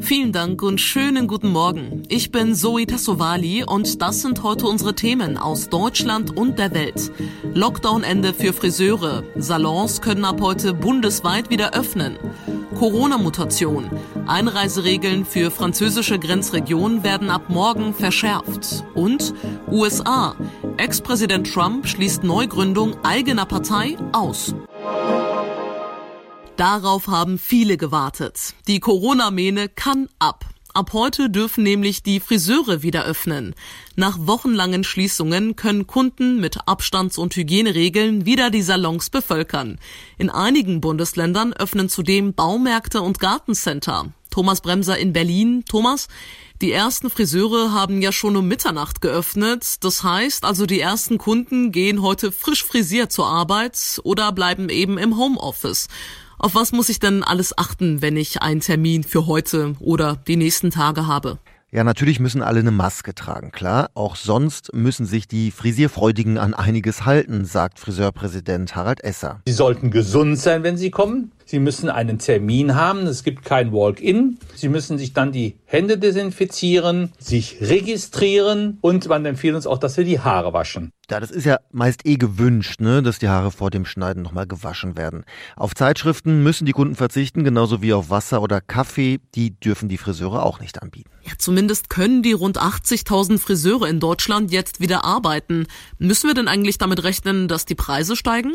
Vielen Dank und schönen guten Morgen. Ich bin Zoe Tassovali und das sind heute unsere Themen aus Deutschland und der Welt. Lockdown-Ende für Friseure. Salons können ab heute bundesweit wieder öffnen. Corona-Mutation. Einreiseregeln für französische Grenzregionen werden ab morgen verschärft. Und USA. Ex-Präsident Trump schließt Neugründung eigener Partei aus. Darauf haben viele gewartet. Die Corona-Mähne kann ab. Ab heute dürfen nämlich die Friseure wieder öffnen. Nach wochenlangen Schließungen können Kunden mit Abstands- und Hygieneregeln wieder die Salons bevölkern. In einigen Bundesländern öffnen zudem Baumärkte und Gartencenter. Thomas Bremser in Berlin. Thomas, die ersten Friseure haben ja schon um Mitternacht geöffnet. Das heißt also, die ersten Kunden gehen heute frisch frisiert zur Arbeit oder bleiben eben im Homeoffice. Auf was muss ich denn alles achten, wenn ich einen Termin für heute oder die nächsten Tage habe? Ja, natürlich müssen alle eine Maske tragen, klar. Auch sonst müssen sich die Frisierfreudigen an einiges halten, sagt Friseurpräsident Harald Esser. Sie sollten gesund sein, wenn Sie kommen. Sie müssen einen Termin haben. Es gibt kein Walk-in. Sie müssen sich dann die Hände desinfizieren, sich registrieren und man empfiehlt uns auch, dass wir die Haare waschen. Ja, das ist ja meist eh gewünscht, ne, dass die Haare vor dem Schneiden nochmal gewaschen werden. Auf Zeitschriften müssen die Kunden verzichten, genauso wie auf Wasser oder Kaffee. Die dürfen die Friseure auch nicht anbieten. Ja, zumindest können die rund 80.000 Friseure in Deutschland jetzt wieder arbeiten. Müssen wir denn eigentlich damit rechnen, dass die Preise steigen?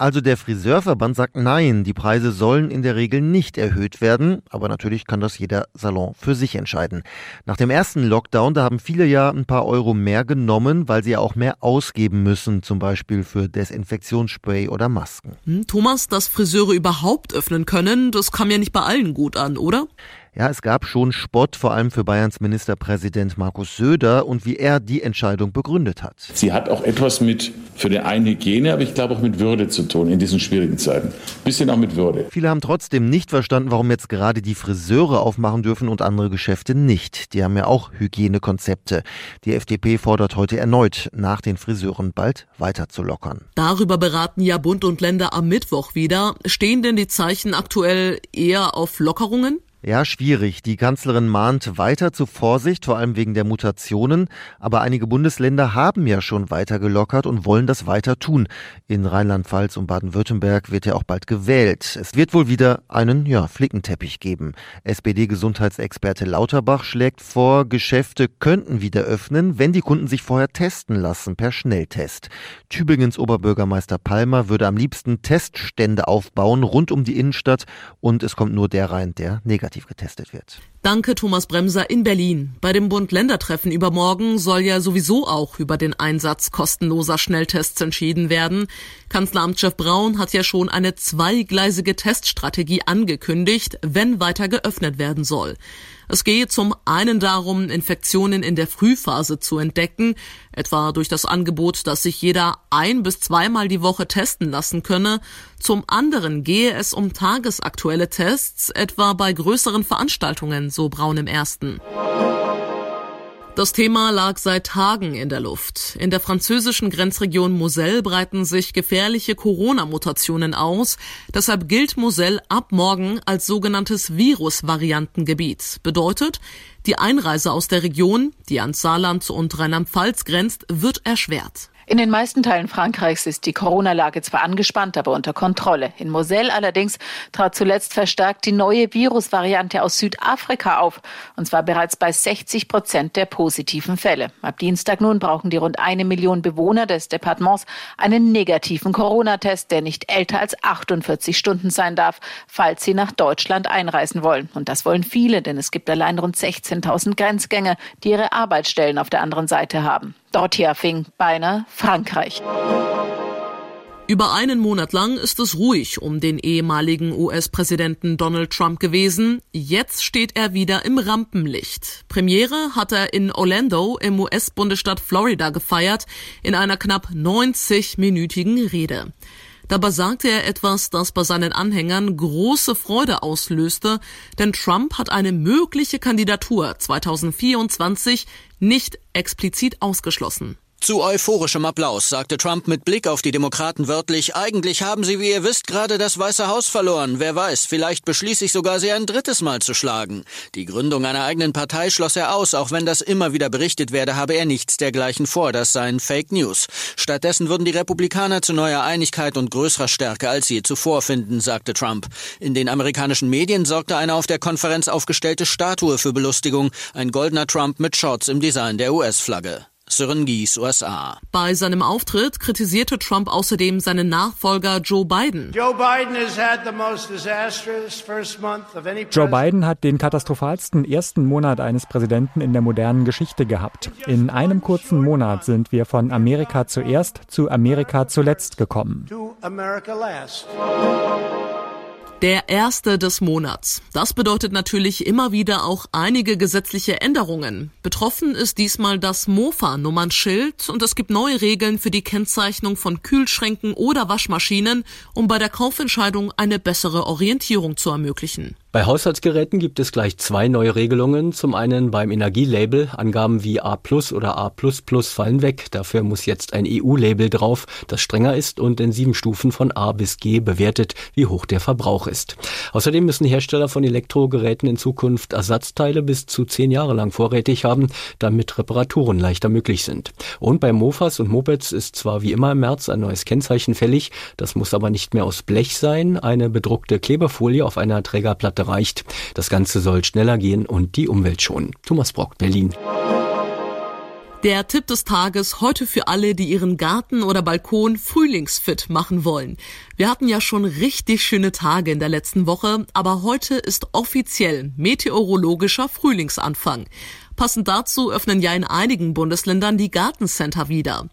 Also der Friseurverband sagt nein, die Preise sollen in der Regel nicht erhöht werden, aber natürlich kann das jeder Salon für sich entscheiden. Nach dem ersten Lockdown, da haben viele ja ein paar Euro mehr genommen, weil sie ja auch mehr ausgeben müssen, zum Beispiel für Desinfektionsspray oder Masken. Hm, Thomas, dass Friseure überhaupt öffnen können, das kam ja nicht bei allen gut an, oder? Ja, es gab schon Spott, vor allem für Bayerns Ministerpräsident Markus Söder und wie er die Entscheidung begründet hat. Sie hat auch etwas mit für die eine Hygiene, aber ich glaube auch mit Würde zu tun in diesen schwierigen Zeiten. Bisschen auch mit Würde. Viele haben trotzdem nicht verstanden, warum jetzt gerade die Friseure aufmachen dürfen und andere Geschäfte nicht. Die haben ja auch Hygienekonzepte. Die FDP fordert heute erneut, nach den Friseuren bald weiter zu lockern. Darüber beraten ja Bund und Länder am Mittwoch wieder. Stehen denn die Zeichen aktuell eher auf Lockerungen? Ja, schwierig. Die Kanzlerin mahnt weiter zur Vorsicht, vor allem wegen der Mutationen. Aber einige Bundesländer haben ja schon weiter gelockert und wollen das weiter tun. In Rheinland-Pfalz und Baden-Württemberg wird ja auch bald gewählt. Es wird wohl wieder einen, ja, Flickenteppich geben. SPD-Gesundheitsexperte Lauterbach schlägt vor, Geschäfte könnten wieder öffnen, wenn die Kunden sich vorher testen lassen per Schnelltest. Tübingens Oberbürgermeister Palmer würde am liebsten Teststände aufbauen rund um die Innenstadt und es kommt nur der rein, der negativ negativ getestet wird. Danke, Thomas Bremser in Berlin. Bei dem Bund-Länder-Treffen übermorgen soll ja sowieso auch über den Einsatz kostenloser Schnelltests entschieden werden. Kanzleramtschef Braun hat ja schon eine zweigleisige Teststrategie angekündigt, wenn weiter geöffnet werden soll. Es gehe zum einen darum, Infektionen in der Frühphase zu entdecken, etwa durch das Angebot, dass sich jeder ein bis zweimal die Woche testen lassen könne. Zum anderen gehe es um tagesaktuelle Tests, etwa bei größeren Veranstaltungen, so Braun im ersten. Das Thema lag seit Tagen in der Luft. In der französischen Grenzregion Moselle breiten sich gefährliche Corona-Mutationen aus. Deshalb gilt Moselle ab morgen als sogenanntes Virusvariantengebiet. Bedeutet, die Einreise aus der Region, die an Saarland und Rheinland-Pfalz grenzt, wird erschwert. In den meisten Teilen Frankreichs ist die Corona-Lage zwar angespannt, aber unter Kontrolle. In Moselle allerdings trat zuletzt verstärkt die neue Virusvariante aus Südafrika auf, und zwar bereits bei 60 Prozent der positiven Fälle. Ab Dienstag nun brauchen die rund eine Million Bewohner des Departements einen negativen Corona-Test, der nicht älter als 48 Stunden sein darf, falls sie nach Deutschland einreisen wollen. Und das wollen viele, denn es gibt allein rund 16.000 Grenzgänger, die ihre Arbeitsstellen auf der anderen Seite haben. Dorothea Fink, beinahe Frankreich. Über einen Monat lang ist es ruhig um den ehemaligen US-Präsidenten Donald Trump gewesen. Jetzt steht er wieder im Rampenlicht. Premiere hat er in Orlando im US-Bundesstaat Florida gefeiert in einer knapp 90-minütigen Rede. Dabei sagte er etwas, das bei seinen Anhängern große Freude auslöste, denn Trump hat eine mögliche Kandidatur 2024 nicht explizit ausgeschlossen. Zu euphorischem Applaus sagte Trump mit Blick auf die Demokraten wörtlich, eigentlich haben sie, wie ihr wisst, gerade das Weiße Haus verloren. Wer weiß, vielleicht beschließe ich sogar, sie ein drittes Mal zu schlagen. Die Gründung einer eigenen Partei schloss er aus, auch wenn das immer wieder berichtet werde, habe er nichts dergleichen vor, das seien Fake News. Stattdessen würden die Republikaner zu neuer Einigkeit und größerer Stärke als je zuvor finden, sagte Trump. In den amerikanischen Medien sorgte eine auf der Konferenz aufgestellte Statue für Belustigung, ein goldener Trump mit Shorts im Design der US-Flagge. Sören Gies, USA. Bei seinem Auftritt kritisierte Trump außerdem seinen Nachfolger Joe Biden. Joe Biden hat den katastrophalsten ersten Monat eines Präsidenten in der modernen Geschichte gehabt. In einem kurzen Monat sind wir von Amerika zuerst zu Amerika zuletzt gekommen. Der erste des Monats. Das bedeutet natürlich immer wieder auch einige gesetzliche Änderungen. Betroffen ist diesmal das Mofa-Nummernschild und es gibt neue Regeln für die Kennzeichnung von Kühlschränken oder Waschmaschinen, um bei der Kaufentscheidung eine bessere Orientierung zu ermöglichen. Bei Haushaltsgeräten gibt es gleich zwei neue Regelungen. Zum einen beim Energielabel. Angaben wie A oder A fallen weg. Dafür muss jetzt ein EU-Label drauf, das strenger ist und in sieben Stufen von A bis G bewertet, wie hoch der Verbrauch ist. Außerdem müssen Hersteller von Elektrogeräten in Zukunft Ersatzteile bis zu zehn Jahre lang vorrätig haben, damit Reparaturen leichter möglich sind. Und bei Mofas und Mopeds ist zwar wie immer im März ein neues Kennzeichen fällig, das muss aber nicht mehr aus Blech sein. Eine bedruckte Klebefolie auf einer Trägerplatte reicht. Das Ganze soll schneller gehen und die Umwelt schonen. Thomas Brock, Berlin. Der Tipp des Tages heute für alle, die ihren Garten oder Balkon frühlingsfit machen wollen. Wir hatten ja schon richtig schöne Tage in der letzten Woche, aber heute ist offiziell meteorologischer Frühlingsanfang. Passend dazu öffnen ja in einigen Bundesländern die Gartencenter wieder.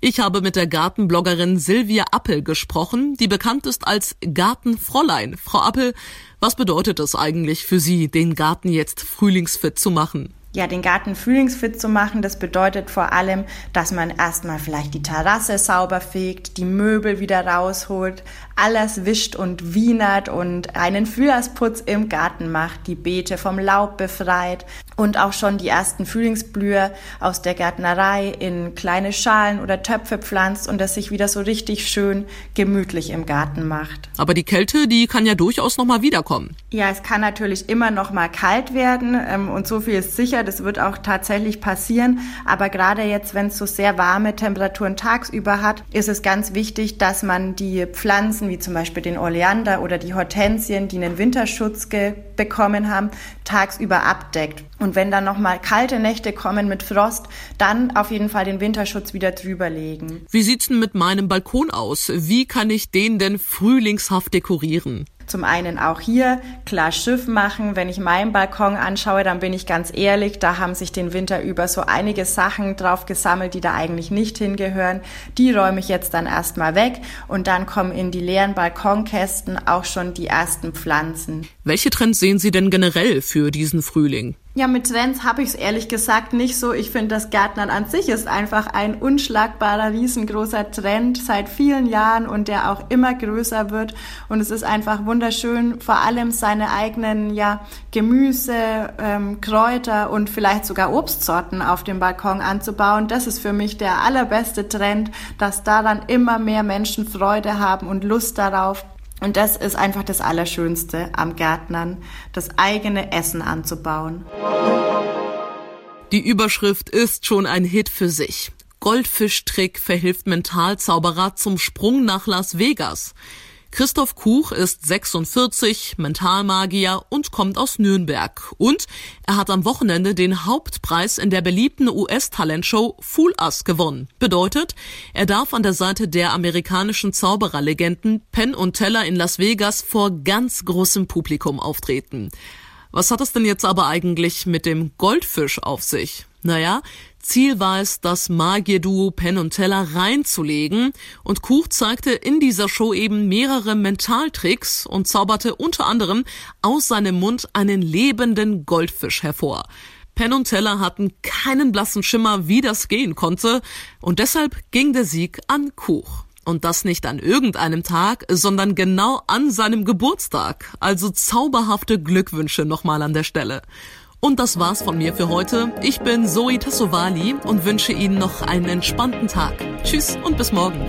Ich habe mit der Gartenbloggerin Silvia Appel gesprochen, die bekannt ist als Gartenfräulein. Frau Appel, was bedeutet es eigentlich für Sie, den Garten jetzt frühlingsfit zu machen? ja, den Garten frühlingsfit zu machen, das bedeutet vor allem, dass man erstmal vielleicht die Terrasse sauber fegt, die Möbel wieder rausholt, alles wischt und wienert und einen Frühjahrsputz im Garten macht, die Beete vom Laub befreit. und auch schon die ersten Frühlingsblüher aus der Gärtnerei in kleine Schalen oder Töpfe pflanzt und das sich wieder so richtig schön gemütlich im Garten macht. Aber die Kälte, die kann ja durchaus noch mal wiederkommen. Ja, es kann natürlich immer noch mal kalt werden ähm, und so viel ist sicher, das wird auch tatsächlich passieren. Aber gerade jetzt, wenn es so sehr warme Temperaturen tagsüber hat, ist es ganz wichtig, dass man die Pflanzen wie zum Beispiel den Oleander oder die Hortensien, die einen Winterschutz bekommen haben, tagsüber abdeckt. Und wenn dann noch mal kalte Nächte kommen mit Frost, dann auf jeden Fall den Winterschutz wieder drüberlegen. Wie sieht's denn mit meinem Balkon aus? Wie kann ich den denn frühlingshaft dekorieren? Zum einen auch hier klar Schiff machen. Wenn ich meinen Balkon anschaue, dann bin ich ganz ehrlich, da haben sich den Winter über so einige Sachen drauf gesammelt, die da eigentlich nicht hingehören. Die räume ich jetzt dann erstmal weg und dann kommen in die leeren Balkonkästen auch schon die ersten Pflanzen. Welche Trends sehen Sie denn generell für diesen Frühling? Ja, mit Trends habe ich es ehrlich gesagt nicht so. Ich finde, das Gärtnern an sich ist einfach ein unschlagbarer, riesengroßer Trend seit vielen Jahren und der auch immer größer wird. Und es ist einfach wunderschön, vor allem seine eigenen ja, Gemüse, ähm, Kräuter und vielleicht sogar Obstsorten auf dem Balkon anzubauen. Das ist für mich der allerbeste Trend, dass daran immer mehr Menschen Freude haben und Lust darauf. Und das ist einfach das Allerschönste am Gärtnern, das eigene Essen anzubauen. Die Überschrift ist schon ein Hit für sich. Goldfischtrick verhilft Mentalzauberer zum Sprung nach Las Vegas. Christoph Kuch ist 46, Mentalmagier und kommt aus Nürnberg. Und er hat am Wochenende den Hauptpreis in der beliebten US-Talentshow Fool Us gewonnen. Bedeutet, er darf an der Seite der amerikanischen Zaubererlegenden Penn und Teller in Las Vegas vor ganz großem Publikum auftreten. Was hat es denn jetzt aber eigentlich mit dem Goldfisch auf sich? Naja, Ziel war es, das Magierduo Penn und Teller reinzulegen und Kuch zeigte in dieser Show eben mehrere Mentaltricks und zauberte unter anderem aus seinem Mund einen lebenden Goldfisch hervor. Penn und Teller hatten keinen blassen Schimmer, wie das gehen konnte und deshalb ging der Sieg an Kuch. Und das nicht an irgendeinem Tag, sondern genau an seinem Geburtstag. Also zauberhafte Glückwünsche nochmal an der Stelle. Und das war's von mir für heute. Ich bin Zoe Tassovali und wünsche Ihnen noch einen entspannten Tag. Tschüss und bis morgen.